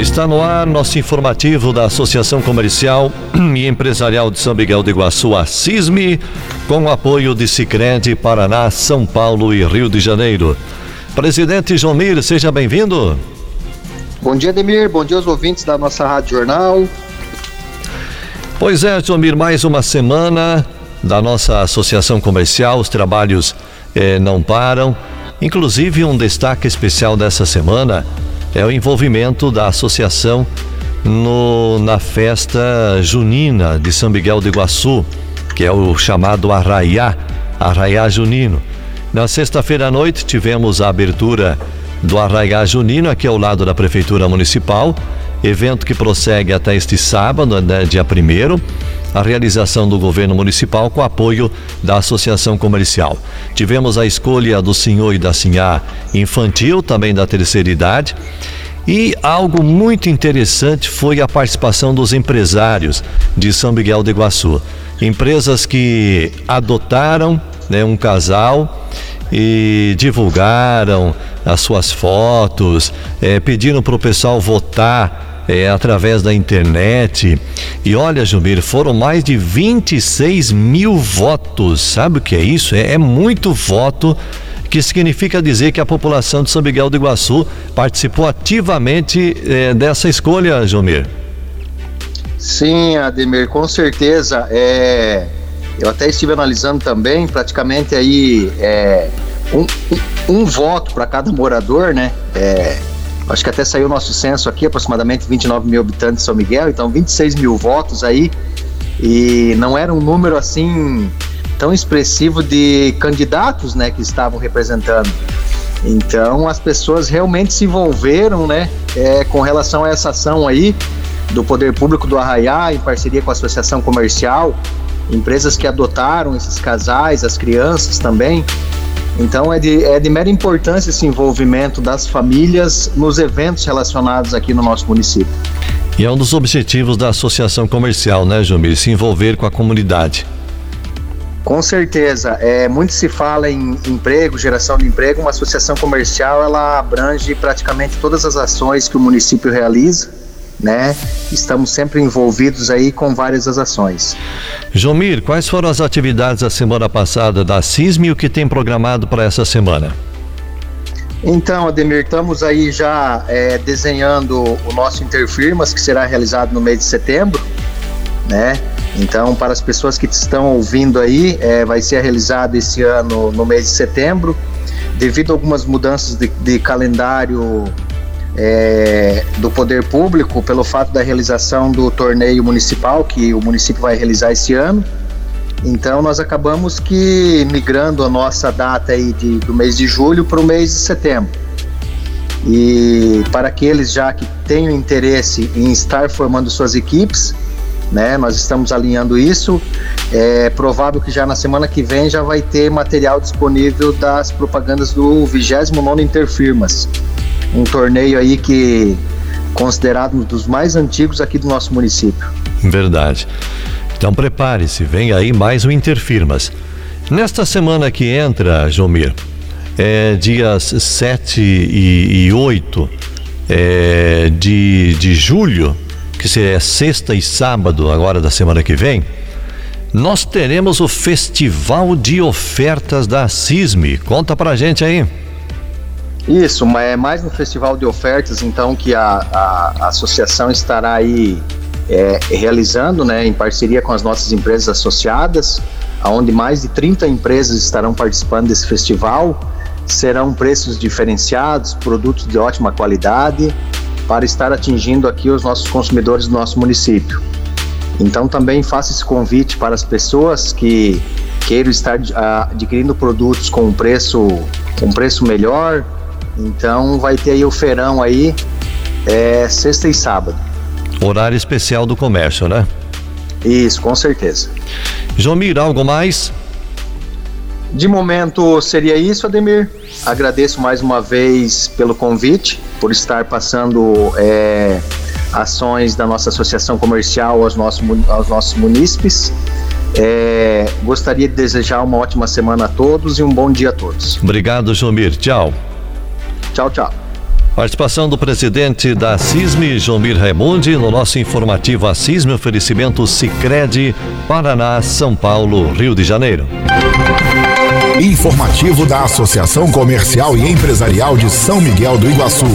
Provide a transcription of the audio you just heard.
Está no ar nosso informativo da Associação Comercial e Empresarial de São Miguel do Iguaçu, a CISME, com o apoio de Sicredi Paraná, São Paulo e Rio de Janeiro. Presidente Jomir, seja bem-vindo. Bom dia, Demir. Bom dia aos ouvintes da nossa Rádio Jornal. Pois é, Jomir, mais uma semana da nossa Associação Comercial. Os trabalhos eh, não param. Inclusive, um destaque especial dessa semana é o envolvimento da associação no, na festa junina de São Miguel do Iguaçu, que é o chamado Arraiá, Arraiá Junino. Na sexta-feira à noite tivemos a abertura do Arraiá Junino aqui ao lado da Prefeitura Municipal, evento que prossegue até este sábado, né, dia 1 a realização do governo municipal com apoio da Associação Comercial. Tivemos a escolha do senhor e da senhora infantil, também da terceira idade. E algo muito interessante foi a participação dos empresários de São Miguel do Iguaçu. Empresas que adotaram né, um casal e divulgaram as suas fotos, é, pediram para o pessoal votar é, através da internet. E olha, Jumir, foram mais de 26 mil votos. Sabe o que é isso? É, é muito voto que significa dizer que a população de São Miguel do Iguaçu participou ativamente é, dessa escolha, Jomir. Sim, Ademir, com certeza. É, eu até estive analisando também, praticamente aí é, um, um, um voto para cada morador, né? É, Acho que até saiu o nosso censo aqui, aproximadamente 29 mil habitantes de São Miguel, então 26 mil votos aí. E não era um número assim tão expressivo de candidatos né, que estavam representando. Então as pessoas realmente se envolveram né, é, com relação a essa ação aí do Poder Público do Arraiá, em parceria com a Associação Comercial, empresas que adotaram esses casais, as crianças também. Então é de, é de mera importância esse envolvimento das famílias nos eventos relacionados aqui no nosso município. E é um dos objetivos da associação comercial, né, Jumir? Se envolver com a comunidade. Com certeza. É, muito se fala em emprego, geração de emprego. Uma associação comercial ela abrange praticamente todas as ações que o município realiza né? Estamos sempre envolvidos aí com várias das ações. Jomir, quais foram as atividades da semana passada da CISM e o que tem programado para essa semana? Então, Ademir, estamos aí já é, desenhando o nosso Interfirmas, que será realizado no mês de setembro, né? Então, para as pessoas que estão ouvindo aí, é, vai ser realizado esse ano no mês de setembro. Devido a algumas mudanças de, de calendário é, do poder público pelo fato da realização do torneio municipal que o município vai realizar esse ano. Então nós acabamos que migrando a nossa data aí de, do mês de julho para o mês de setembro. E para aqueles já que tenham interesse em estar formando suas equipes, né, nós estamos alinhando isso. É provável que já na semana que vem já vai ter material disponível das propagandas do 29 Interfirmas um torneio aí que considerado um dos mais antigos aqui do nosso município. Verdade. Então prepare-se, vem aí mais um Interfirmas. Nesta semana que entra, Jomir, é, dias 7 e, e 8 é, de, de julho, que seria sexta e sábado agora da semana que vem, nós teremos o Festival de Ofertas da CISME. Conta pra gente aí. Isso, é mais no festival de ofertas, então, que a, a, a associação estará aí é, realizando, né, em parceria com as nossas empresas associadas, onde mais de 30 empresas estarão participando desse festival. Serão preços diferenciados, produtos de ótima qualidade, para estar atingindo aqui os nossos consumidores do nosso município. Então, também faço esse convite para as pessoas que queiram estar adquirindo produtos com um preço, com um preço melhor, então vai ter aí o feirão aí, é, sexta e sábado. Horário especial do comércio, né? Isso, com certeza. Jomir, algo mais? De momento seria isso, Ademir. Agradeço mais uma vez pelo convite, por estar passando é, ações da nossa associação comercial aos nossos, aos nossos munícipes. É, gostaria de desejar uma ótima semana a todos e um bom dia a todos. Obrigado, Jomir. Tchau. Tchau, tchau. Participação do presidente da CISME, Jomir Raimundi, no nosso informativo a CISME, oferecimento Cicred, Paraná, São Paulo, Rio de Janeiro. Informativo da Associação Comercial e Empresarial de São Miguel do Iguaçu.